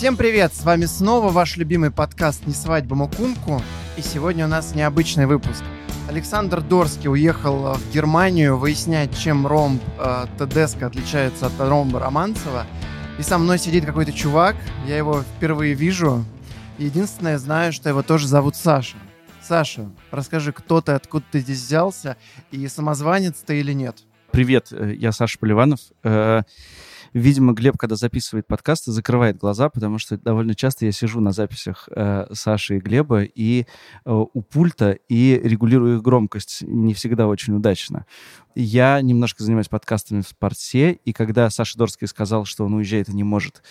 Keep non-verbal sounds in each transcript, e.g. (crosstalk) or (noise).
Всем привет! С вами снова ваш любимый подкаст «Не свадьба Мукумку». И сегодня у нас необычный выпуск. Александр Дорский уехал э, в Германию выяснять, чем ромб э, Тедеско отличается от ромба Романцева. И со мной сидит какой-то чувак, я его впервые вижу. Единственное, знаю, что его тоже зовут Саша. Саша, расскажи, кто ты, откуда ты здесь взялся, и самозванец ты или нет? Привет, э, я Саша Поливанов. Видимо, Глеб, когда записывает подкасты, закрывает глаза, потому что довольно часто я сижу на записях э, Саши и Глеба и э, у пульта и регулирую их громкость не всегда очень удачно. Я немножко занимаюсь подкастами в спорте, и когда Саша Дорский сказал, что он уезжает и не может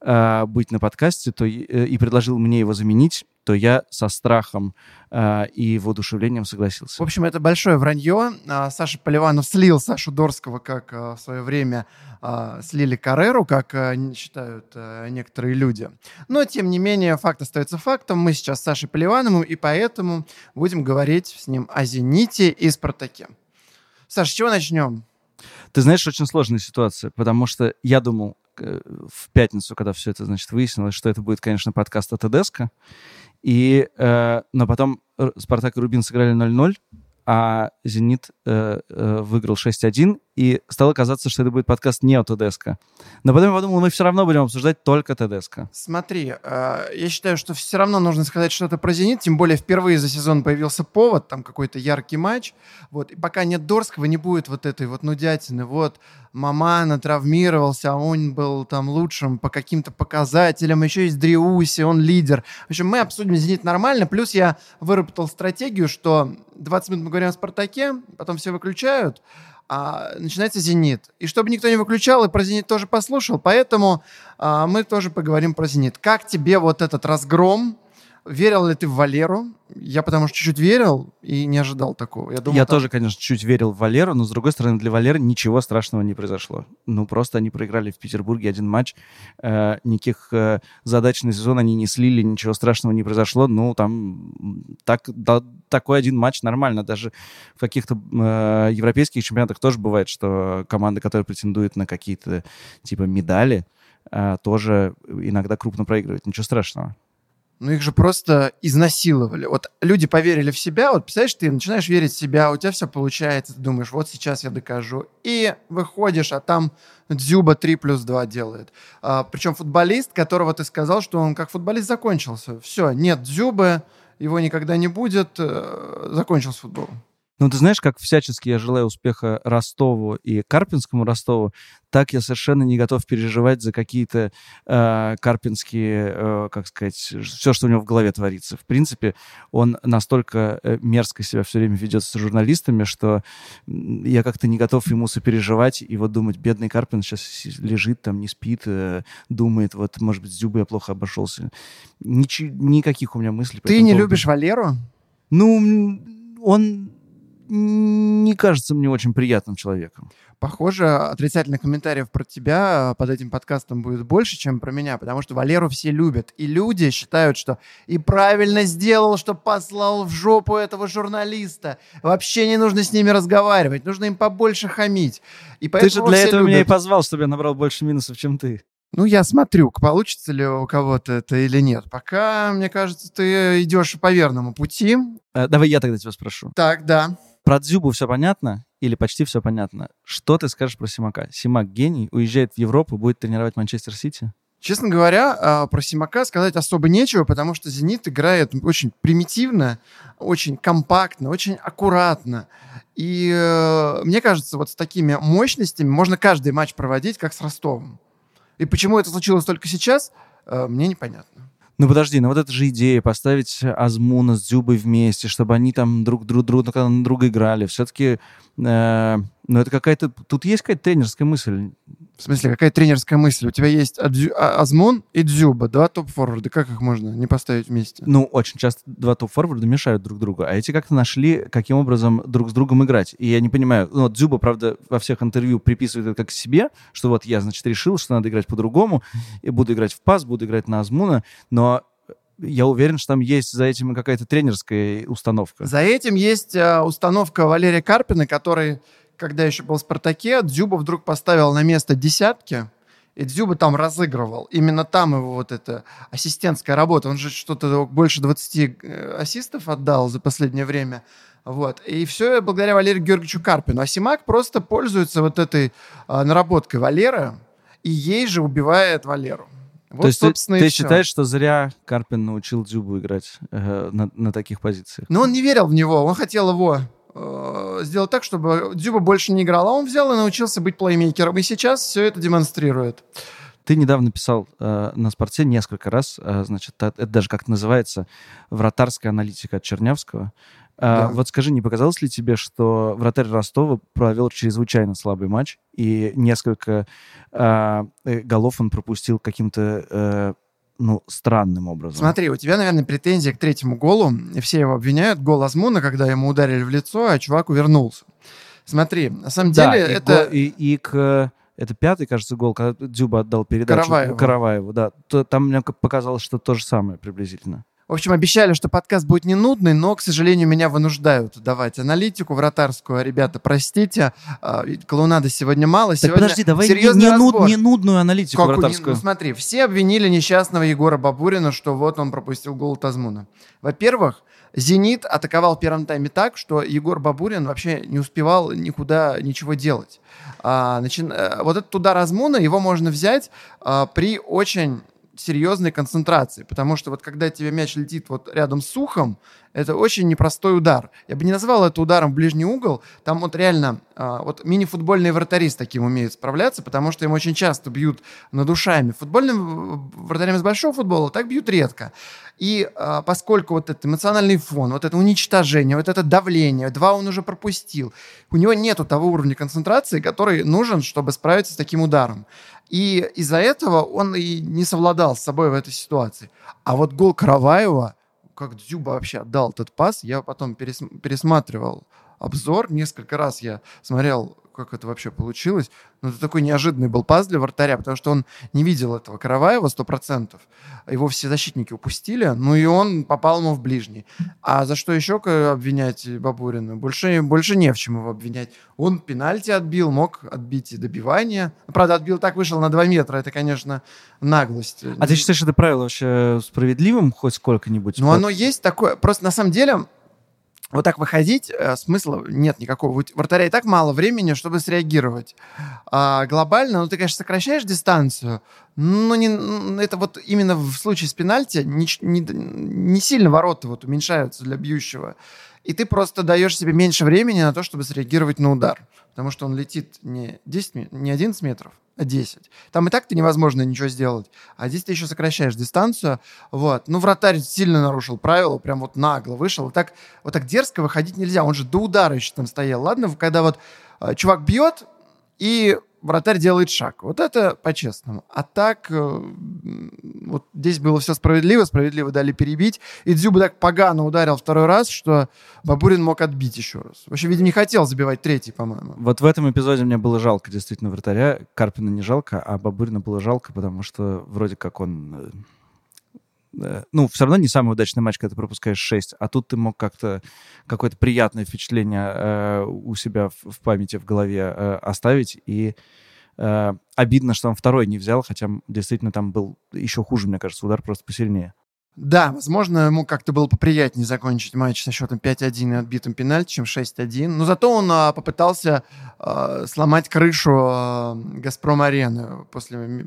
э, быть на подкасте, то э, и предложил мне его заменить, то я со страхом э, и воодушевлением согласился. В общем, это большое вранье. А, Саша Поливанов слил Сашу Дорского, как в свое время э, слили Кареру, как считают э, некоторые люди. Но, тем не менее, факт остается фактом. Мы сейчас с Сашей Поливановым, и поэтому будем говорить с ним о «Зените» и «Спартаке». Саша, с чего начнем? Ты знаешь, очень сложная ситуация, потому что я думал э, в пятницу, когда все это, значит, выяснилось, что это будет, конечно, подкаст от Эдеско, и, э, но потом Спартак и Рубин сыграли 0-0, а «Зенит» э, э, выиграл 6-1, и стало казаться, что это будет подкаст не о ТДСК. Но потом я подумал, мы все равно будем обсуждать только ТДСК. Смотри, э, я считаю, что все равно нужно сказать что-то про «Зенит», тем более впервые за сезон появился повод, там какой-то яркий матч, вот, и пока нет Дорского, не будет вот этой вот нудятины, вот, Мамана травмировался, а он был там лучшим по каким-то показателям, еще есть Дриуси, он лидер. В общем, мы обсудим «Зенит» нормально, плюс я выработал стратегию, что 20 минут мы говорим о «Спартаке», потом все выключают, а, начинается «Зенит». И чтобы никто не выключал, и про «Зенит» тоже послушал, поэтому а, мы тоже поговорим про «Зенит». Как тебе вот этот разгром? Верил ли ты в Валеру? Я потому что чуть-чуть верил и не ожидал такого. Я, думал, я там... тоже, конечно, чуть верил в Валеру, но, с другой стороны, для Валеры ничего страшного не произошло. Ну, просто они проиграли в Петербурге один матч. Э, никаких э, задач на сезон они не слили, ничего страшного не произошло. Ну, там так, да, такой один матч нормально. Даже в каких-то э, европейских чемпионатах тоже бывает, что команда, которая претендует на какие-то, типа, медали, э, тоже иногда крупно проигрывает. Ничего страшного ну их же просто изнасиловали. Вот люди поверили в себя, вот представляешь, ты начинаешь верить в себя, у тебя все получается, ты думаешь, вот сейчас я докажу. И выходишь, а там Дзюба 3 плюс 2 делает. А, причем футболист, которого ты сказал, что он как футболист закончился. Все, нет Дзюбы, его никогда не будет, э, закончился футбол. Ну, ты знаешь, как всячески я желаю успеха Ростову и Карпинскому Ростову, так я совершенно не готов переживать за какие-то э, карпинские, э, как сказать, все, что у него в голове творится. В принципе, он настолько э, мерзко себя все время ведет с журналистами, что я как-то не готов ему сопереживать и вот думать, бедный Карпин сейчас лежит там, не спит, э, думает, вот, может быть, с Дзюбой я плохо обошелся. Нич- никаких у меня мыслей. Ты не поводу. любишь Валеру? Ну, он не кажется мне очень приятным человеком. Похоже, отрицательных комментариев про тебя под этим подкастом будет больше, чем про меня, потому что Валеру все любят. И люди считают, что и правильно сделал, что послал в жопу этого журналиста. Вообще не нужно с ними разговаривать, нужно им побольше хамить. И ты же для этого любят. меня и позвал, чтобы я набрал больше минусов, чем ты. Ну, я смотрю, получится ли у кого-то это или нет. Пока, мне кажется, ты идешь по верному пути. Э, давай я тогда тебя спрошу. Так, да. Про Дзюбу все понятно или почти все понятно. Что ты скажешь про Симака? Симак гений, уезжает в Европу, будет тренировать Манчестер Сити? Честно говоря, а, про Симака сказать особо нечего, потому что «Зенит» играет очень примитивно, очень компактно, очень аккуратно. И э, мне кажется, вот с такими мощностями можно каждый матч проводить, как с Ростовом. И почему это случилось только сейчас, э, мне непонятно. Ну подожди, ну вот это же идея, поставить Азмуна с Дзюбой вместе, чтобы они там друг друг, друг на друга играли. Все-таки, э, ну это какая-то, тут есть какая-то тренерская мысль. В смысле, какая тренерская мысль? У тебя есть Адзю, а, Азмун и Дзюба, два топ-форварда. Как их можно не поставить вместе? Ну, очень часто два топ-форварда мешают друг другу, а эти как-то нашли, каким образом друг с другом играть. И я не понимаю, ну, вот Дзюба, правда, во всех интервью приписывает это как себе, что вот я, значит, решил, что надо играть по-другому, и буду играть в пас, буду играть на Азмуна, но я уверен, что там есть за этим какая-то тренерская установка. За этим есть э, установка Валерия Карпина, который, когда еще был в «Спартаке», Дзюба вдруг поставил на место десятки, И Дзюба там разыгрывал. Именно там его вот эта ассистентская работа. Он же что-то больше 20 э, ассистов отдал за последнее время. Вот. И все благодаря Валерию Георгиевичу Карпину. А Симак просто пользуется вот этой а, наработкой Валера, и ей же убивает Валеру. Вот, То есть ты, ты считаешь, что зря Карпин научил Дзюбу играть э, на, на таких позициях? Но он не верил в него, он хотел его э, сделать так, чтобы Дзюба больше не играл, а он взял и научился быть плеймейкером, и сейчас все это демонстрирует. Ты недавно писал э, на спорте несколько раз, э, значит, это даже как называется, вратарская аналитика от Чернявского. А, да. Вот скажи, не показалось ли тебе, что вратарь Ростова провел чрезвычайно слабый матч, и несколько а, э, голов он пропустил каким-то э, ну, странным образом. Смотри, у тебя, наверное, претензия к третьему голу. Все его обвиняют. Гол Азмуна, когда ему ударили в лицо, а чувак увернулся. Смотри, на самом да, деле и это... Го, и, и к... Это пятый, кажется, гол, когда Дзюба отдал передачу Караваеву. Караваеву да. То, там мне показалось, что то же самое приблизительно. В общем, обещали, что подкаст будет не нудный, но, к сожалению, меня вынуждают давать аналитику вратарскую. Ребята, простите, а, клоунада сегодня мало. Так сегодня подожди, давай не, не, нуд, не нудную аналитику как вратарскую. Ну, смотри, все обвинили несчастного Егора Бабурина, что вот он пропустил гол Тазмуна. Во-первых, «Зенит» атаковал в первом тайме так, что Егор Бабурин вообще не успевал никуда ничего делать. А, начи... Э, вот этот удар Азмуна, его можно взять а, при очень серьезной концентрации, потому что вот когда тебе мяч летит вот рядом с ухом, это очень непростой удар. Я бы не назвал это ударом в ближний угол, там вот реально а, вот мини-футбольные вратари с таким умеют справляться, потому что им очень часто бьют над ушами. Футбольным вратарям из большого футбола так бьют редко. И а, поскольку вот этот эмоциональный фон, вот это уничтожение, вот это давление, два он уже пропустил, у него нету того уровня концентрации, который нужен, чтобы справиться с таким ударом. И из-за этого он и не совладал с собой в этой ситуации. А вот гол Караваева, как Дзюба вообще отдал этот пас, я потом перес, пересматривал обзор. Несколько раз я смотрел как это вообще получилось. Но это такой неожиданный был пас для вратаря, потому что он не видел этого Караваева 100%. Его все защитники упустили, ну и он попал ему в ближний. А за что еще обвинять Бабурина? Больше, больше не в чем его обвинять. Он пенальти отбил, мог отбить и добивание. Правда, отбил так, вышел на 2 метра. Это, конечно, наглость. А ты считаешь это правило вообще справедливым хоть сколько-нибудь? Ну, оно есть такое. Просто на самом деле вот так выходить э, смысла нет никакого. У вратаря и так мало времени, чтобы среагировать. А глобально, ну, ты, конечно, сокращаешь дистанцию, но не, это вот именно в случае с пенальти не, не, не сильно ворота вот уменьшаются для бьющего. И ты просто даешь себе меньше времени на то, чтобы среагировать на удар. Потому что он летит не, 10, не 11 метров, а 10. Там и так-то невозможно ничего сделать. А здесь ты еще сокращаешь дистанцию. Вот. Ну, вратарь сильно нарушил правила, прям вот нагло вышел. Вот так, вот так дерзко выходить нельзя. Он же до удара еще там стоял. Ладно, когда вот э, чувак бьет, и вратарь делает шаг. Вот это по-честному. А так, э, вот здесь было все справедливо, справедливо дали перебить. И Дзюба так погано ударил второй раз, что Бабурин мог отбить еще раз. Вообще, видимо, не хотел забивать третий, по-моему. Вот в этом эпизоде мне было жалко действительно вратаря. Карпина не жалко, а Бабурина было жалко, потому что вроде как он э, ну, все равно не самый удачный матч, когда ты пропускаешь 6, а тут ты мог как-то какое-то приятное впечатление э, у себя в, в памяти, в голове э, оставить, и э, обидно, что он второй не взял, хотя действительно там был еще хуже, мне кажется, удар просто посильнее. Да, возможно, ему как-то было поприятнее закончить матч со счетом 5-1 и отбитым пенальти, чем 6-1. Но зато он а, попытался а, сломать крышу а, Газпром-арены. После,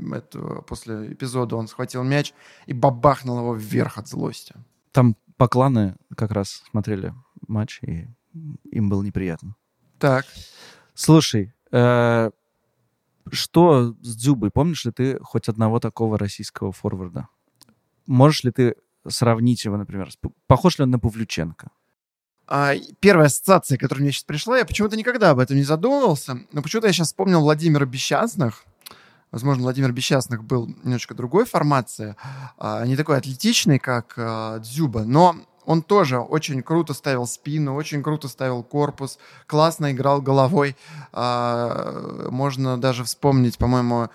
после эпизода он схватил мяч и бабахнул его вверх от злости. Там покланы как раз смотрели матч, и им было неприятно. Так. Слушай, э, что с Дзюбой? Помнишь ли ты хоть одного такого российского форварда? Можешь ли ты сравнить его, например, с... похож ли он на Павлюченко? А, первая ассоциация, которая мне сейчас пришла, я почему-то никогда об этом не задумывался, но почему-то я сейчас вспомнил Владимира Бесчастных. Возможно, Владимир Бесчастных был немножко другой формации, а, не такой атлетичный, как а, Дзюба, но он тоже очень круто ставил спину, очень круто ставил корпус, классно играл головой. А, можно даже вспомнить, по-моему,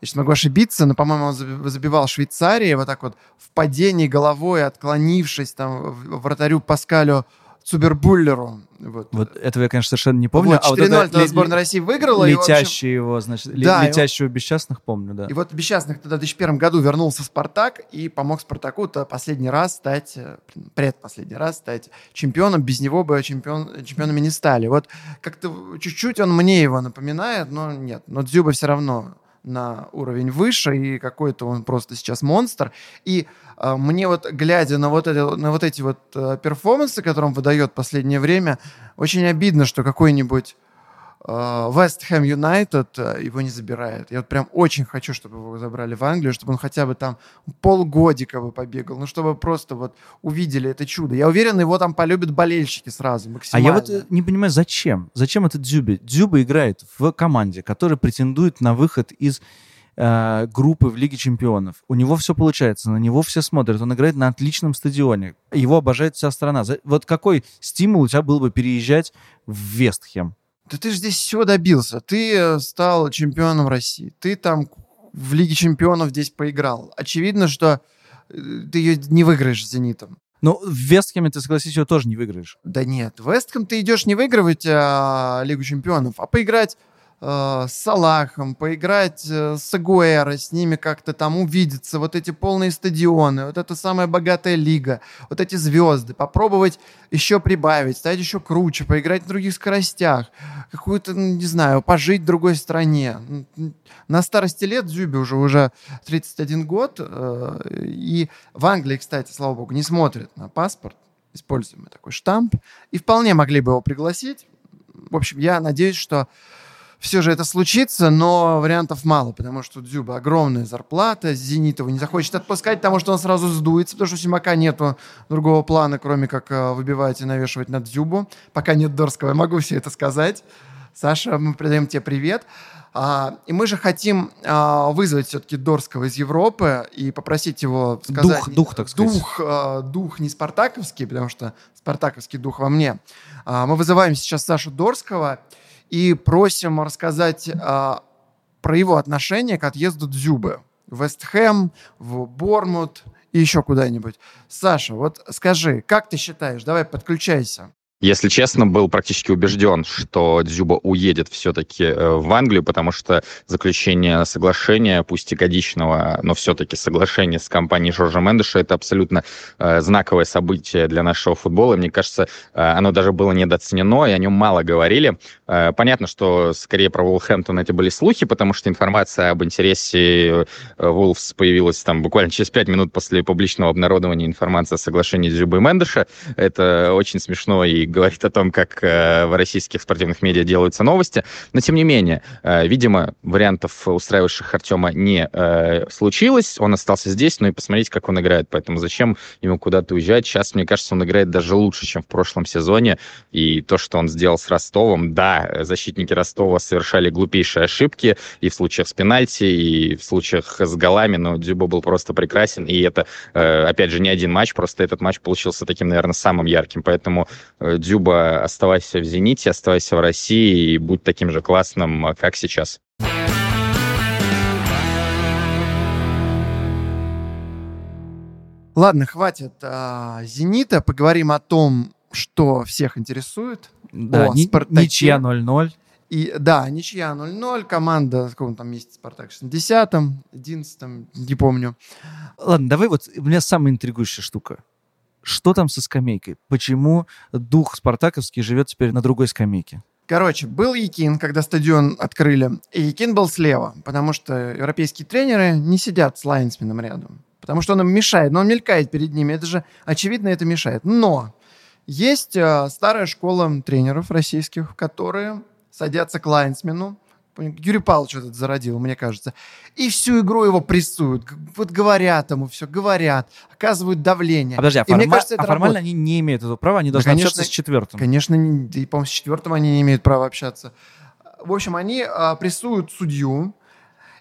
я сейчас могу ошибиться, но, по-моему, он забивал Швейцарии вот так вот в падении головой, отклонившись там вратарю Паскалю Цубербуллеру. Вот. вот этого я, конечно, совершенно не помню. Вот, 4-0 а вот тогда сборная России выиграла. Летящий его, значит, да, летящего его... бесчастных помню, да. И вот бесчастных тогда в 2001 году вернулся Спартак и помог Спартаку-то последний раз стать, э, предпоследний раз стать чемпионом. Без него бы чемпион, чемпионами не стали. Вот как-то чуть-чуть он мне его напоминает, но нет. Но Дзюба все равно на уровень выше, и какой-то он просто сейчас монстр. И э, мне вот, глядя на вот, это, на вот эти вот э, перформансы, которые он выдает в последнее время, очень обидно, что какой-нибудь Вест Хэм Юнайтед его не забирает. Я вот прям очень хочу, чтобы его забрали в Англию, чтобы он хотя бы там полгодика бы побегал, ну чтобы просто вот увидели это чудо. Я уверен, его там полюбят болельщики сразу максимально. А я вот э, не понимаю, зачем? Зачем этот Дзюби? Дзюба играет в команде, которая претендует на выход из э, группы в Лиге Чемпионов. У него все получается, на него все смотрят. Он играет на отличном стадионе. Его обожает вся страна. Вот какой стимул у тебя был бы переезжать в Вестхем? Да ты же здесь всего добился. Ты э, стал чемпионом России. Ты там в Лиге чемпионов здесь поиграл. Очевидно, что э, ты ее не выиграешь с «Зенитом». Ну, в Вестхэме, ты согласись, ее тоже не выиграешь. Да нет, в Вестхэм ты идешь не выигрывать а, Лигу чемпионов, а поиграть э, с Салахом, поиграть э, с Агуэро, с ними как-то там увидеться, вот эти полные стадионы, вот эта самая богатая лига, вот эти звезды, попробовать еще прибавить, стать еще круче, поиграть на других скоростях, какую-то, ну, не знаю, пожить в другой стране. На старости лет Зюби уже уже 31 год, э, и в Англии, кстати, слава богу, не смотрят на паспорт, используем такой штамп, и вполне могли бы его пригласить. В общем, я надеюсь, что все же это случится, но вариантов мало, потому что Дзюба огромная зарплата, Зенит его не захочет отпускать, потому что он сразу сдуется, потому что у Симака нету другого плана, кроме как э, выбивать и навешивать на Дзюбу. Пока нет Дорского, я могу все это сказать. Саша, мы передаем тебе привет. А, и мы же хотим а, вызвать все-таки Дорского из Европы и попросить его сказать... Дух, дух так сказать. Дух, а, дух не спартаковский, потому что спартаковский дух во мне. А, мы вызываем сейчас Сашу Дорского, и просим рассказать а, про его отношение к отъезду Дзюбы в Вестхэм, в Бормут и еще куда-нибудь. Саша, вот скажи, как ты считаешь, давай подключайся. Если честно, был практически убежден, что Дзюба уедет все-таки э, в Англию, потому что заключение соглашения, пусть и годичного, но все-таки соглашение с компанией Жоржа Мендеша, это абсолютно э, знаковое событие для нашего футбола. Мне кажется, э, оно даже было недооценено, и о нем мало говорили. Понятно, что скорее про Волхэмптон это были слухи, потому что информация об интересе Вулфс появилась там буквально через пять минут после публичного обнародования информации о соглашении Дзюбы и Мендеша. Это очень смешно и говорит о том, как э, в российских спортивных медиа делаются новости. Но, тем не менее, э, видимо, вариантов, устраивающих Артема, не э, случилось. Он остался здесь, но и посмотреть, как он играет. Поэтому зачем ему куда-то уезжать? Сейчас, мне кажется, он играет даже лучше, чем в прошлом сезоне. И то, что он сделал с Ростовом, да, защитники Ростова совершали глупейшие ошибки и в случаях с пенальти, и в случаях с голами, но Дюбо был просто прекрасен. И это, опять же, не один матч, просто этот матч получился таким, наверное, самым ярким. Поэтому Дзюба, оставайся в «Зените», оставайся в России и будь таким же классным, как сейчас. Ладно, хватит а, «Зенита». Поговорим о том, что всех интересует. Да, о ни, ничья 0-0. И, да, ничья 0-0, команда в каком там месте Спартак, 60-м, 11-м, не помню. Ладно, давай вот, у меня самая интригующая штука. Что там со скамейкой? Почему дух спартаковский живет теперь на другой скамейке? Короче, был Якин, когда стадион открыли, и Якин был слева, потому что европейские тренеры не сидят с лайнсменом рядом, потому что он им мешает, но он мелькает перед ними, это же очевидно это мешает. Но есть э, старая школа тренеров российских, которые садятся к лайнсмену, Юрий Павлович этот зародил, мне кажется. И всю игру его прессуют. Вот говорят ему все, говорят, оказывают давление. А подожди, а, форма... мне кажется, а формально работает. они не имеют этого права, они должны да, конечно, общаться с четвертым. Конечно, и, по-моему, с четвертым они не имеют права общаться. В общем, они а, прессуют судью,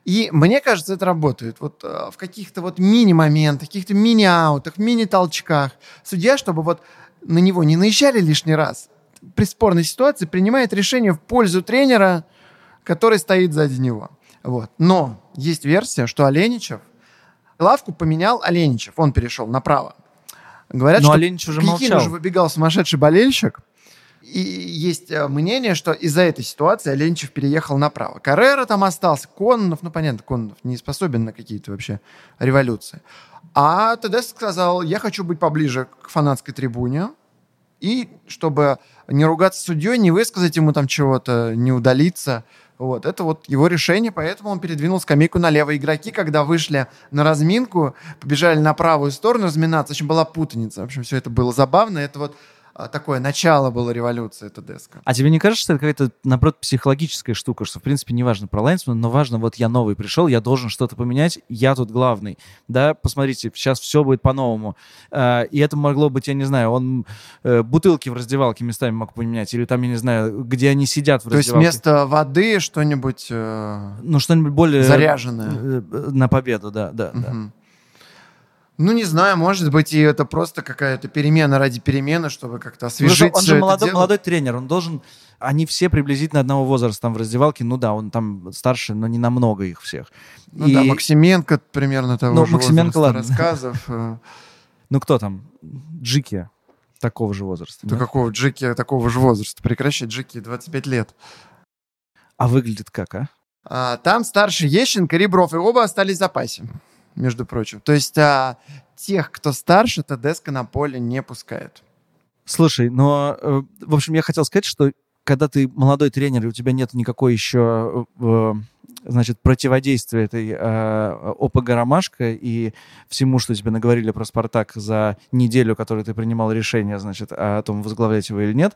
и мне кажется, это работает. Вот а, в каких-то вот мини-моментах, каких-то мини-аутах, мини-толчках. Судья, чтобы вот на него не наезжали лишний раз, при спорной ситуации принимает решение в пользу тренера – который стоит сзади него. Вот. Но есть версия, что Оленичев, лавку поменял Оленичев, он перешел направо. Говорят, Но что Оленич уже к Якину молчал. же выбегал сумасшедший болельщик. И есть э, мнение, что из-за этой ситуации Оленичев переехал направо. Каррера там остался, Кононов, ну понятно, Кононов не способен на какие-то вообще революции. А Тедеско сказал, я хочу быть поближе к фанатской трибуне, и чтобы не ругаться с судьей, не высказать ему там чего-то, не удалиться. Вот, это вот его решение, поэтому он передвинул скамейку налево. Игроки, когда вышли на разминку, побежали на правую сторону разминаться, в общем, была путаница. В общем, все это было забавно. Это вот такое начало было революции Тедеско. А тебе не кажется, что это какая-то, наоборот, психологическая штука, что, в принципе, не важно про Лайнсмана, но важно, вот я новый пришел, я должен что-то поменять, я тут главный. Да, посмотрите, сейчас все будет по-новому. А, И это могло быть, я не знаю, он э, бутылки в раздевалке местами мог поменять, или там, я не знаю, где они сидят в То есть раздевалке. вместо воды что-нибудь э, Ну, что-нибудь более... заряженное. э, На победу, да, да, да. Ну, не знаю, может быть, и это просто какая-то перемена ради перемены, чтобы как-то Ну, освежить он всё же молодой, молодой тренер, он должен... Они все приблизительно одного возраста там в раздевалке. Ну да, он там старше, но не намного их всех. Ну И- да, Максименко примерно того Ну, же Максименко, возраста ладно. рассказов. э, Ну кто там? Джики такого же возраста. Да? какого Джеки такого же возраста? Прекращай, Джеки 25 лет. А выглядит как, а? А, там старше Ещенко, Ребров, и оба остались в запасе, между прочим. То есть а, тех, кто старше, Тедеско на поле не пускает. Слушай, но, э, в общем, я хотел сказать, что когда ты молодой тренер, и у тебя нет никакой еще, э, значит, противодействия этой э, ОПГ «Ромашка» и всему, что тебе наговорили про «Спартак» за неделю, которую ты принимал решение, значит, о том, возглавлять его или нет,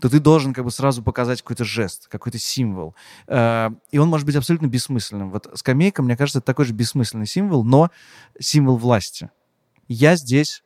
то ты должен как бы сразу показать какой-то жест, какой-то символ. Э, и он может быть абсолютно бессмысленным. Вот скамейка, мне кажется, это такой же бессмысленный символ, но символ власти. Я здесь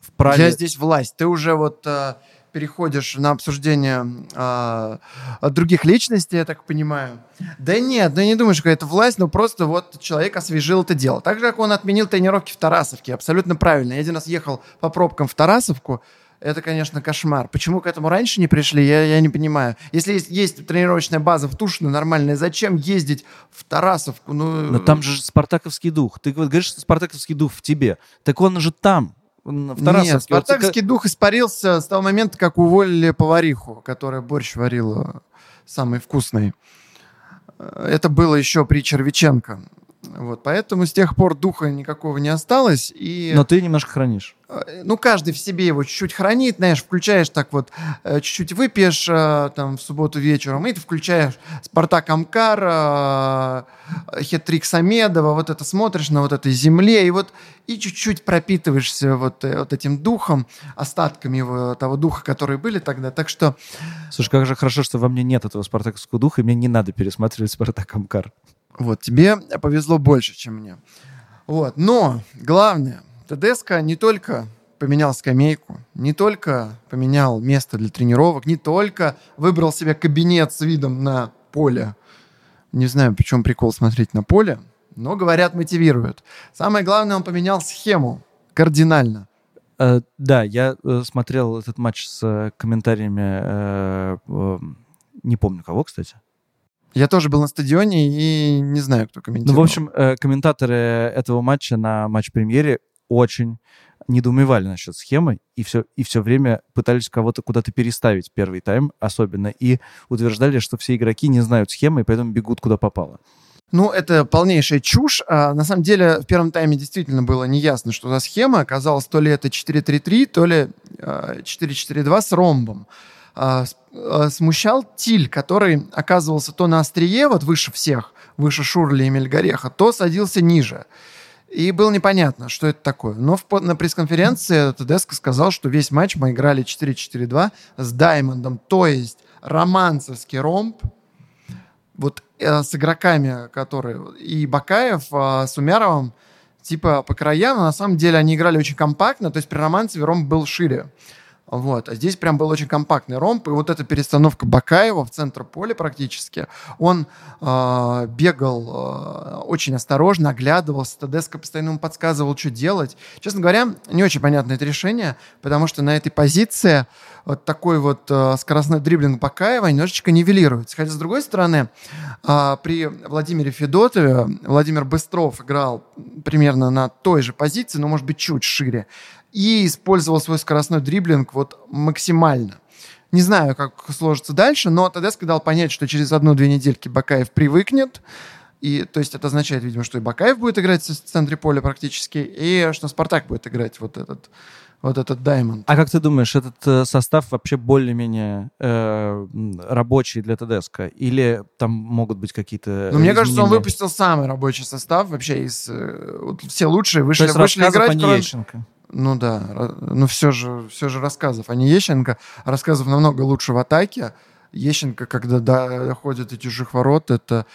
вправе... Я здесь власть. Ты уже вот а, переходишь на обсуждение а, других личностей, я так понимаю. Да нет, ну не думаю, что это власть, но просто вот человек освежил это дело. Так же, как он отменил тренировки в Тарасовке. Абсолютно правильно. Я один раз ехал по пробкам в Тарасовку, это, конечно, кошмар. Почему к этому раньше не пришли, я, я не понимаю. Если есть, есть тренировочная база в Тушино нормальная, зачем ездить в Тарасовку? Ну, Но там же спартаковский дух. Ты вот говоришь, что спартаковский дух в тебе. Так он же там, в Нет, Тарасовке. Вот дух испарился с того момента, как уволили повариху, которая борщ варила самый вкусный. Э, Это было еще при Червиченко. Вот, поэтому с тех пор духа никакого не осталось. И, Но ты немножко хранишь. э, ну, каждый в себе его чуть-чуть хранит, знаешь, включаешь так вот, э, чуть-чуть выпьешь э, там в субботу вечером, и ты включаешь Спартак Амкар, Хетрик Самедова, вот это смотришь на вот этой земле, и вот и чуть-чуть пропитываешься вот, вот этим духом, остатками его, того духа, которые были тогда. Так что Слушай, как же хорошо, что во мне нет этого спартаковского духа, и мне не надо пересматривать Спартак Амкар. Вот, тебе повезло больше, чем мне. Вот, но главное, ТДСК не только поменял скамейку, не только поменял место для тренировок, не только выбрал себе кабинет с видом на поле. Не знаю, почему прикол смотреть на поле, но, говорят, мотивирует. Самое главное, он поменял схему кардинально. Э, да, я э, смотрел этот матч с э, комментариями, э, э, не помню кого, кстати. Я тоже был на стадионе и не знаю, кто Ну, комментировал. в общем, э, комментаторы этого матча на матч-премьере очень недоумевали насчет схемы и все, и все время пытались кого-то куда-то переставить первый тайм особенно и утверждали, что все игроки не знают схемы и поэтому бегут куда попало. Ну, это полнейшая чушь. А, на самом деле, в первом тайме действительно было неясно, что за схема. Оказалось, то ли это 4-3-3, то ли а, 4-4-2 с ромбом. А, а, смущал Тиль, который оказывался то на острие, вот выше всех, выше Шурли и Мельгореха, то садился ниже. И было непонятно, что это такое. Но в, на пресс-конференции Тедеско сказал, что весь матч мы играли 4-4-2 с Даймондом, то есть романцевский ромб, вот э, с игроками, которые и Бакаев э, с Умяровым, типа по краям, но на самом деле они играли очень компактно, то есть при Романцеве ромб был шире. Вот. А здесь прям был очень компактный ромб, и вот эта перестановка Бакаева в центр поля практически, он э, бегал э, очень осторожно, оглядывался, Тедеско постоянно ему подсказывал, что делать. Честно говоря, не очень понятно это решение, потому что на этой позиции вот такой вот э, скоростной дриблинг Бакаева немножечко нивелируется. Хотя, с другой стороны, э, при Владимире Федотове Владимир Быстров играл примерно на той же позиции, но, может быть, чуть шире и использовал свой скоростной дриблинг вот максимально. Не знаю, как сложится дальше, но Тедеско дал понять, что через одну-две недельки Бакаев привыкнет. И, то есть это означает, видимо, что и Бакаев будет играть в центре поля практически, и что Спартак будет играть вот этот вот этот Даймонд. А как ты думаешь, этот э, состав вообще более-менее э, рабочий для ТДСК? Или там могут быть какие-то Ну, мне кажется, он выпустил самый рабочий состав вообще из... Э, вот все лучшие вышли, То есть вышли играть. Кроме... Ну да, но все же, все же рассказов, а не Ещенко. Рассказов намного лучше в атаке. Ещенко, когда доходит до чужих ворот, это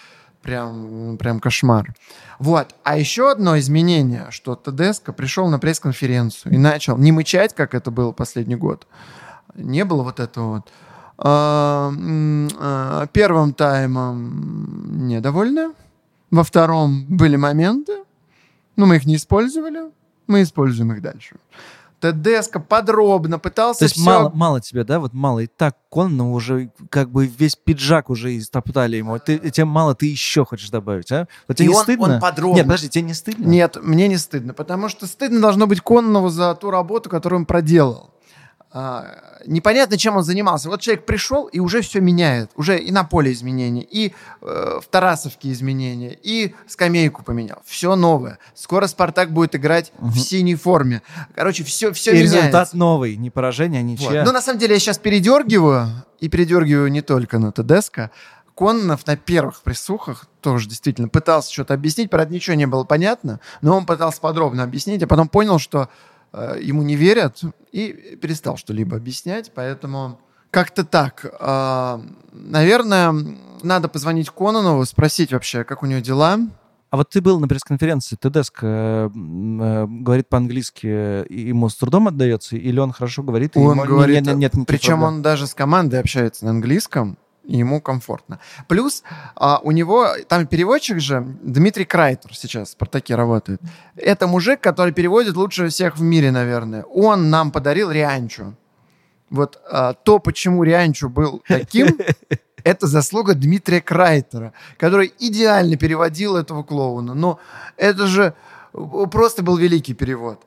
прям, прям кошмар. Вот. А еще одно изменение, что Тедеско пришел на пресс-конференцию и начал не мычать, как это было последний год. Не было вот этого вот. А, а, первым таймом недовольны. Во втором были моменты, но мы их не использовали мы используем их дальше. Тедеско подробно пытался То есть все... мало, мало тебе, да? Вот мало. И так конно уже как бы весь пиджак уже истоптали ему. Ты, тебе мало, ты еще хочешь добавить, а? Вот тебе и не он, стыдно? Он подробно. Нет, подожди, тебе не стыдно? Нет, мне не стыдно, потому что стыдно должно быть Коннову за ту работу, которую он проделал. А, непонятно, чем он занимался. Вот человек пришел и уже все меняет. Уже и на поле изменения, и э, в Тарасовке изменения, и скамейку поменял. Все новое. Скоро Спартак будет играть угу. в синей форме. Короче, все, все и меняется. результат новый. Не поражение, а ничья. Вот. Ну, на самом деле, я сейчас передергиваю, и передергиваю не только на ТДСК. Коннов на первых присухах тоже действительно пытался что-то объяснить, правда, ничего не было понятно, но он пытался подробно объяснить, а потом понял, что ему не верят, и перестал что-либо объяснять, поэтому как-то так. А, наверное, надо позвонить Кононову, спросить вообще, как у него дела. А вот ты был на пресс-конференции, Тедеско э, э, говорит по-английски, ему с трудом отдается, или он хорошо говорит? Он ему, говорит, нет, нет, нет причем проблем. он даже с командой общается на английском, ему комфортно. Плюс а, у него, там переводчик же, Дмитрий Крайтер сейчас в «Спартаке» работает. Это мужик, который переводит лучше всех в мире, наверное. Он нам подарил Рианчу. Вот а, то, почему Рианчу был таким, (laughs) это заслуга Дмитрия Крайтера, который идеально переводил этого клоуна. Но это же просто был великий перевод.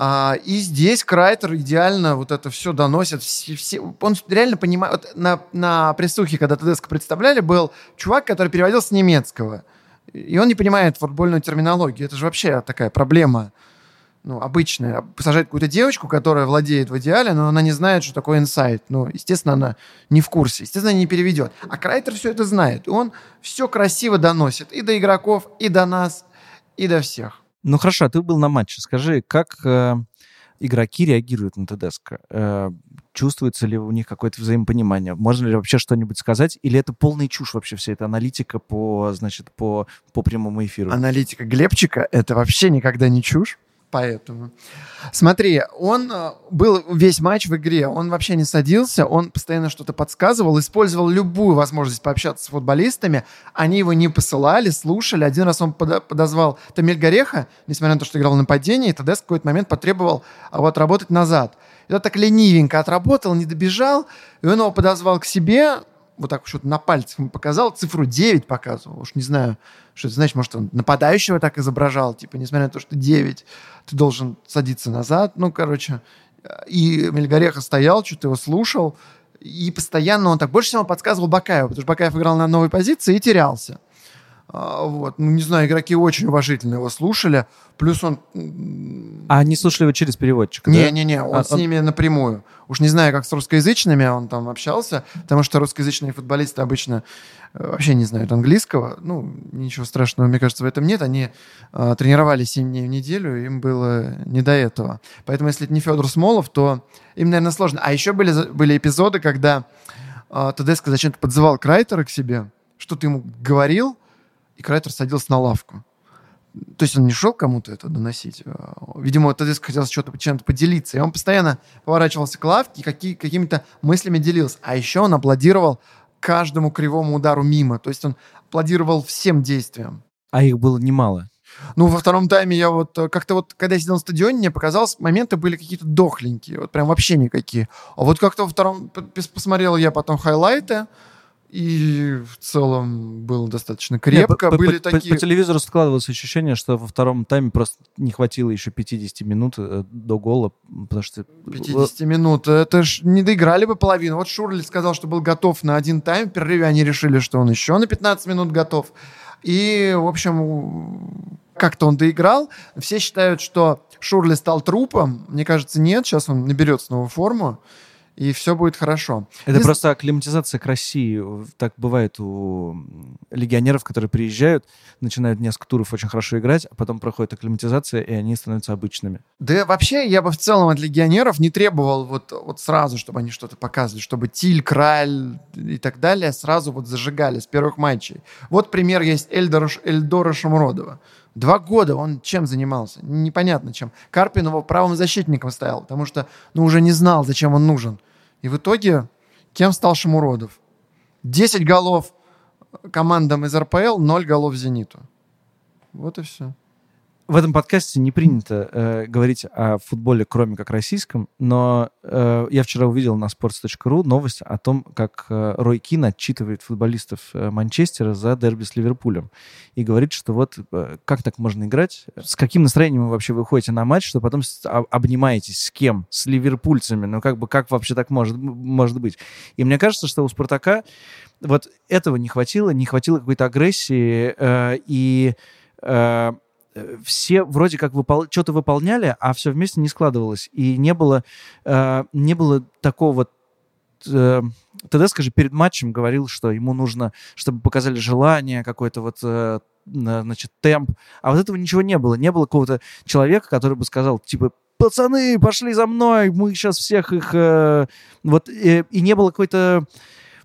А, и здесь Крайтер идеально вот это все доносит. Все, все, он реально понимает... Вот на, на присухе, когда Тедеско представляли, был чувак, который переводил с немецкого. И он не понимает футбольную терминологию. Это же вообще такая проблема ну, обычная. Посажать какую-то девочку, которая владеет в идеале, но она не знает, что такое инсайт. Ну, естественно, она не в курсе. Естественно, не переведет. А Крайтер все это знает. И он все красиво доносит и до игроков, и до нас, и до всех. Ну хорошо, а ты был на матче. Скажи, как э, игроки реагируют на ТДСК? Э, чувствуется ли у них какое-то взаимопонимание? Можно ли вообще что-нибудь сказать? Или это полная чушь вообще вся эта аналитика по, значит, по, по прямому эфиру? Аналитика Глебчика — это вообще никогда не чушь. Поэтому. Смотри, он э, был весь матч в игре, он вообще не садился, он постоянно что-то подсказывал, использовал любую возможность пообщаться с футболистами. Они его не посылали, слушали. Один раз он подозвал Тамиль Гореха, несмотря на то, что играл в нападении, и тогда в какой-то момент потребовал а, вот работать назад. И он так ленивенько отработал, не добежал, и он его подозвал к себе, вот так что-то на пальцах ему показал, цифру 9 показывал, уж не знаю, что это значит, может, он нападающего так изображал, типа, несмотря на то, что 9, ты должен садиться назад, ну, короче. И Мельгореха стоял, что-то его слушал, и постоянно он так больше всего подсказывал Бакаеву, потому что Бакаев играл на новой позиции и терялся. А, вот. Ну, не знаю, игроки очень уважительно его слушали. Плюс он... А они слушали его через переводчика, Не-не-не, он а, с он... ними напрямую. Уж не знаю, как с русскоязычными он там общался, потому что русскоязычные футболисты обычно э, вообще не знают английского. Ну, ничего страшного, мне кажется, в этом нет. Они э, тренировались 7 дней в неделю, им было не до этого. Поэтому, если это не Федор Смолов, то им, наверное, сложно. А еще были, были эпизоды, когда э, Тедеско зачем-то подзывал Крайтера к себе, что-то ему говорил, и Крайтер садился на лавку. То есть он не шел кому-то это доносить. а, Видимо, Тедеско хотел что-то чем-то поделиться. И он постоянно поворачивался к лавке и какие, какими-то мыслями делился. А еще он аплодировал каждому кривому удару мимо. То есть он аплодировал всем действиям. А их было немало. Ну, во втором тайме я вот э, как-то вот, когда я сидел на стадионе, мне показалось, моменты были какие-то дохленькие, вот прям вообще никакие. А вот как-то во втором посмотрел я потом хайлайты, и в целом было достаточно крепко. Не, по- были по, по- такие... по телевизору складывалось ощущение, что во втором тайме просто не хватило еще 50 минут э, до гола, потому что... 50 минут. Это ж не доиграли бы половину. Вот Шурли сказал, что был готов на один тайм. В перерыве они решили, что он еще на 15 минут готов. И, в общем, как-то он доиграл. Все считают, что Шурли стал трупом. Мне кажется, нет. Сейчас он наберет снова форму. И все будет хорошо. Это Не просто акклиматизация к России. Так бывает у легионеров, которые приезжают, начинают несколько туров очень хорошо играть, а потом проходит акклиматизация, и они становятся обычными. Да вообще я бы в целом от легионеров не требовал вот, вот сразу, чтобы они что-то показывали, чтобы Тиль, Краль и так далее сразу вот зажигали с первых матчей. Вот пример есть Эльдора, Эльдора Шамуродова. Два года он чем занимался? Непонятно чем. Карпин его правым защитником стоял, потому что ну, уже не знал, зачем он нужен. И в итоге кем стал Шамуродов? 10 голов командам из РПЛ, 0 голов «Зениту». Вот и все. В этом подкасте не принято э, говорить о футболе, кроме как российском, но э, я вчера увидел на sports.ru новость о том, как э, Рой Кин отчитывает футболистов э, Манчестера за дерби с Ливерпулем. И говорит, что вот э, как так можно играть, с каким настроением вы вообще выходите на матч, что потом с- об- обнимаетесь с кем? С ливерпульцами. Ну как бы как вообще так может, может быть? И мне кажется, что у Спартака вот этого не хватило, не хватило какой-то агрессии э, и... э, все вроде как выпол... что-то выполняли, а все вместе не складывалось. И не было, э, не было такого. Э, Тедеско же перед матчем говорил, что ему нужно, чтобы показали желание, какой-то вот э, на- значит, темп. А вот этого ничего не было. Не было какого-то человека, который бы сказал, типа, пацаны, пошли за мной, мы сейчас всех их... э, вот, э, и не было какой-то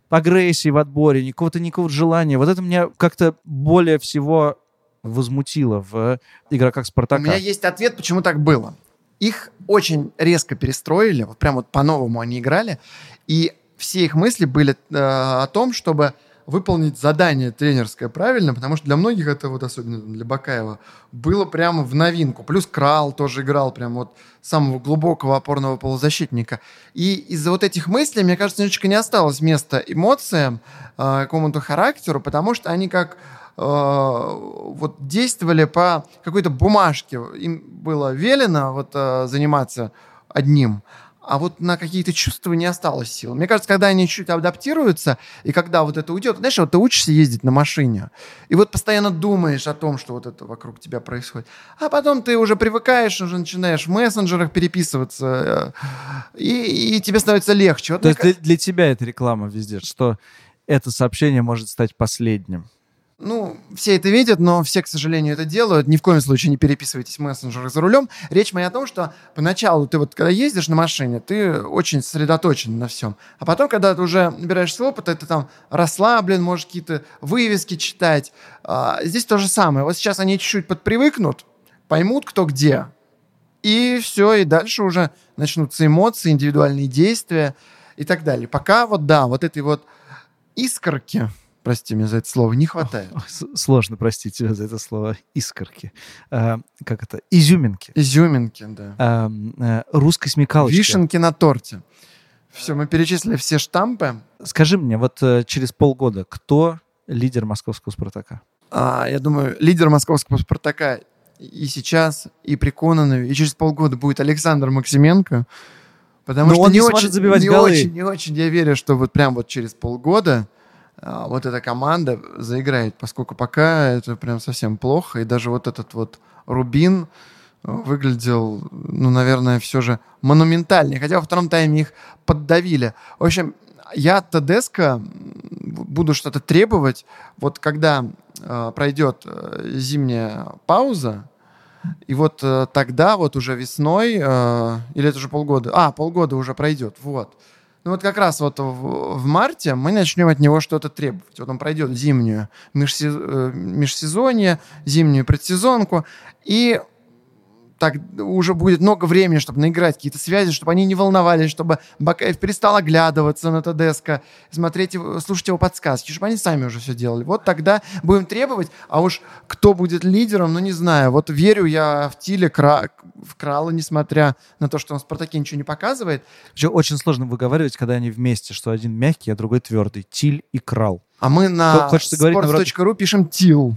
агрессии в отборе, никакого-то никакого желания. Вот это меня как-то более всего возмутило в игроках У Спартака. меня есть ответ, почему так было. Их очень резко перестроили, вот прям вот по-новому они играли, и все их мысли были э, о том, чтобы выполнить задание тренерское правильно, потому что для многих это вот, особенно для Бакаева, было прямо в новинку. Плюс Крал тоже играл прям вот самого глубокого опорного полузащитника. И из-за вот этих мыслей, мне кажется, немножечко не осталось места эмоциям, э, какому-то характеру, потому что они как вот действовали по какой-то бумажке. Им было велено вот э, заниматься одним, а вот на какие-то чувства не осталось сил. Мне кажется, когда они чуть адаптируются, и когда вот это уйдет, знаешь, вот ты учишься ездить на машине, и вот постоянно думаешь о том, что вот это вокруг тебя происходит, а потом ты уже привыкаешь, уже начинаешь в мессенджерах переписываться, э, и, и тебе становится легче. Вот То есть ка- для, для тебя это реклама везде, что это сообщение может стать последним. Ну, все это видят, но все, к сожалению, это делают. Ни в коем случае не переписывайтесь в мессенджерах за рулем. Речь моя о том, что поначалу ты вот, когда ездишь на машине, ты очень сосредоточен на всем. А потом, когда ты уже набираешься опыта, ты там расслаблен, можешь какие-то вывески читать. А, здесь то же самое. Вот сейчас они чуть-чуть подпривыкнут, поймут, кто где. И все, и дальше уже начнутся эмоции, индивидуальные действия и так далее. Пока вот, да, вот этой вот искорки, прости меня за это слово, не хватает. Сложно простить тебя за это слово искорки. А, как это? Изюминки. Изюминки, да. А, э, русской смекалочки. Вишенки на торте. Все, мы перечислили все штампы. Скажи мне, вот э, через полгода кто лидер московского «Спартака»? А, я думаю, лидер московского «Спартака» и сейчас, и при Кононове, и через полгода будет Александр Максименко. Потому Но что он не не, сможет очень, забивать не голы. очень, не очень я верю, что вот прям вот через полгода вот эта команда заиграет, поскольку пока это прям совсем плохо, и даже вот этот вот Рубин э, выглядел, ну, наверное, все же монументальнее, хотя во втором тайме их поддавили. В общем, я от Тедеско буду что-то требовать, вот когда э, пройдет э, зимняя пауза, и вот э, тогда, вот уже весной, э, или это уже полгода, а, полгода уже пройдет, вот. Ну вот как раз вот в, в марте мы начнем от него что-то требовать. Вот он пройдет зимнюю. Э, межсезонье, зимнюю предсезонку, и так уже будет много времени, чтобы наиграть какие-то связи, чтобы они не волновались, чтобы Бакаев перестал оглядываться на ТДСК, смотреть, слушать его подсказки, чтобы они сами уже все делали. Вот тогда будем требовать, а уж кто будет лидером, ну не знаю. Вот верю я в Тиле, Кра... в Крала, несмотря на то, что он в Спартаке ничего не показывает. Еще очень сложно выговаривать, когда они вместе, что один мягкий, а другой твердый. Тиль и Крал. А мы на sports.ru пишем Тил.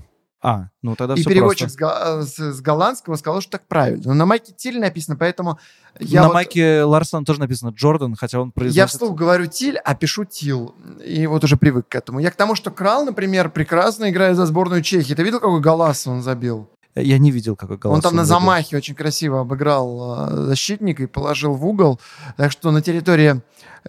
А, ну тогда И все переводчик просто. с, с, с голландского сказал, что так правильно. Но на майке Тиль написано, поэтому я На вот- майке Ларсона тоже написано Джордан, хотя он произносит... Я вслух говорю Тиль, а пишу Тил. И вот уже привык к этому. Я к тому, что Крал, например, прекрасно играет за сборную Чехии. Ты видел, какой голос он забил? Я не видел, какой голос он там на замахе очень красиво обыграл э, защитника и положил в угол. Так что на территории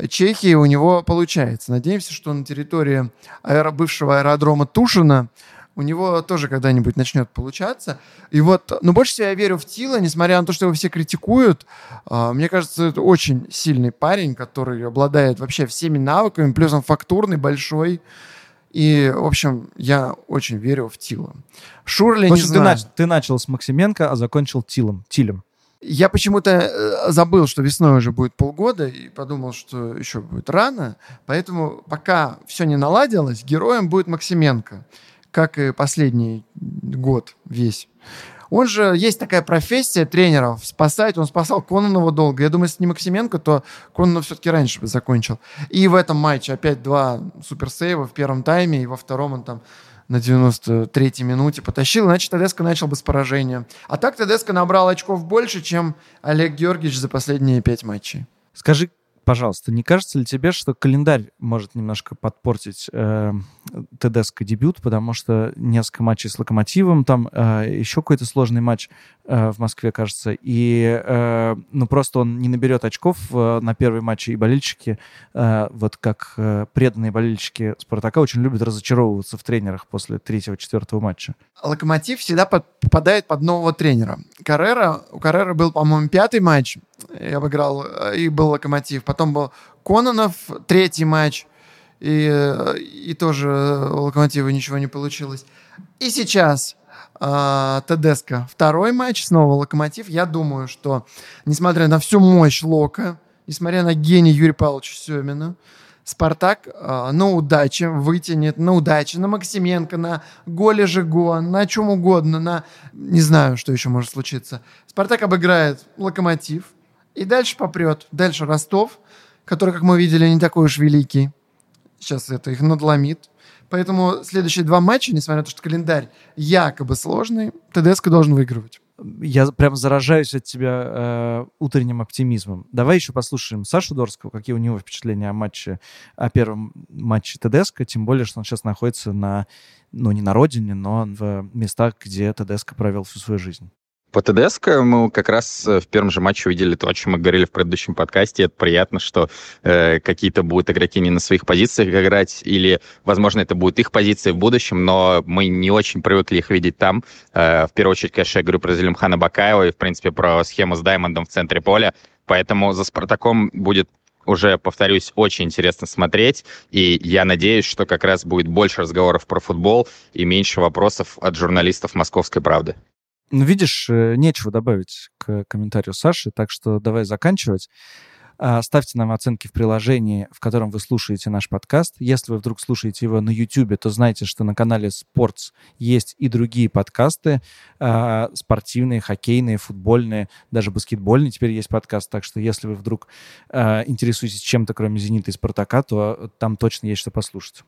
Чехии у него получается. Надеемся, что на территории аэро- бывшего аэродрома Тушина у него тоже когда-нибудь начнет получаться. И вот, но больше всего я верю в Тила, несмотря на то, что его все критикуют. А, Мне кажется, это очень сильный парень, который обладает вообще всеми навыками, плюс он фактурный, большой. И, в общем, я очень верю в Тила. Шурли, В не общем, ты, знаю. нач- ты начал с Максименко, а закончил Тилом. Тилем. Я почему-то э, забыл, что весной уже будет полгода, и подумал, что еще будет рано. Поэтому пока все не наладилось, героем будет Максименко, как и последний год весь. Он же, есть такая профессия тренеров, спасать. Он спасал Кононова долго. Я думаю, если не Максименко, то Кононов все-таки раньше бы закончил. И в этом матче опять два суперсейва в первом тайме, и во втором он там на 93-й минуте потащил, иначе Тедеско начал бы с поражения. А так Тедеско набрал очков больше, чем Олег Георгиевич за последние пять матчей. Скажи, пожалуйста, не кажется ли тебе, что календарь может немножко подпортить э, ТДСК дебют, потому что несколько матчей с Локомотивом, там э, еще какой-то сложный матч э, в Москве, кажется, и э, ну просто он не наберет очков э, на первой матче, и болельщики, э, вот как э, преданные болельщики Спартака, очень любят разочаровываться в тренерах после третьего-четвертого матча. Локомотив всегда под- попадает под нового тренера. Каррера, у Каррера был, по-моему, пятый матч, и обыграл, э, и был Локомотив. Потом был Кононов, третий матч, и, и тоже у Локомотива ничего не получилось. И сейчас э, Тедеско, второй матч, снова Локомотив. Я думаю, что, несмотря на всю мощь Лока, несмотря на гений Юрия Павловича Семина, Спартак э, на удаче вытянет, на удаче, на Максименко, на голе Жиго, на чем угодно, на... Не знаю, что еще может случиться. Спартак обыграет Локомотив и дальше попрет. Дальше Ростов, который, как мы видели, не такой уж великий. Сейчас это их надломит. Поэтому следующие два матча, несмотря на то, что календарь якобы сложный, ТДСК должен выигрывать. Я прям заражаюсь от тебя э, утренним оптимизмом. Давай еще послушаем Сашу Дорского, какие у него впечатления о матче, о первом матче ТДСК, тем более, что он сейчас находится на, ну, не на родине, но в местах, где ТДСК провел всю свою жизнь. По ТДСК мы как раз э, в первом же матче увидели то, о чем мы говорили в предыдущем подкасте. Это приятно, что э, какие-то будут игроки не на своих позициях играть, или, возможно, это будут их позиции в будущем, но мы не очень привыкли их видеть там. Э, в первую очередь, конечно, я говорю про Зелимхана Бакаева и, в принципе, про схему с Даймондом в центре поля. Поэтому за «Спартаком» будет уже, повторюсь, очень интересно смотреть, и я надеюсь, что как раз будет больше разговоров про футбол и меньше вопросов от журналистов «Московской правды». Ну, видишь, э, нечего добавить к комментарию Саши, так что давай заканчивать. А, Ставьте нам оценки в приложении, в котором вы слушаете наш подкаст. Если вы вдруг слушаете его на YouTube, то знайте, что на канале Sports есть и другие подкасты, а, спортивные, хоккейные, футбольные, даже баскетбольные теперь есть подкаст. Так что если вы вдруг а, интересуетесь чем-то, кроме «Зенита» и «Спартака», то там точно есть что послушать.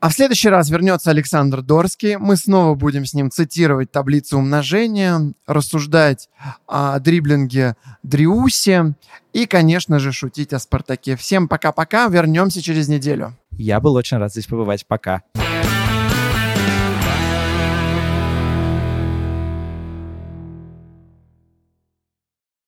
А в следующий раз вернется Александр Дорский. Мы снова будем с ним цитировать таблицу умножения, рассуждать о дриблинге Дриусе и, конечно же, шутить о Спартаке. Всем пока-пока. Вернемся через неделю. Я был очень рад здесь побывать. Пока.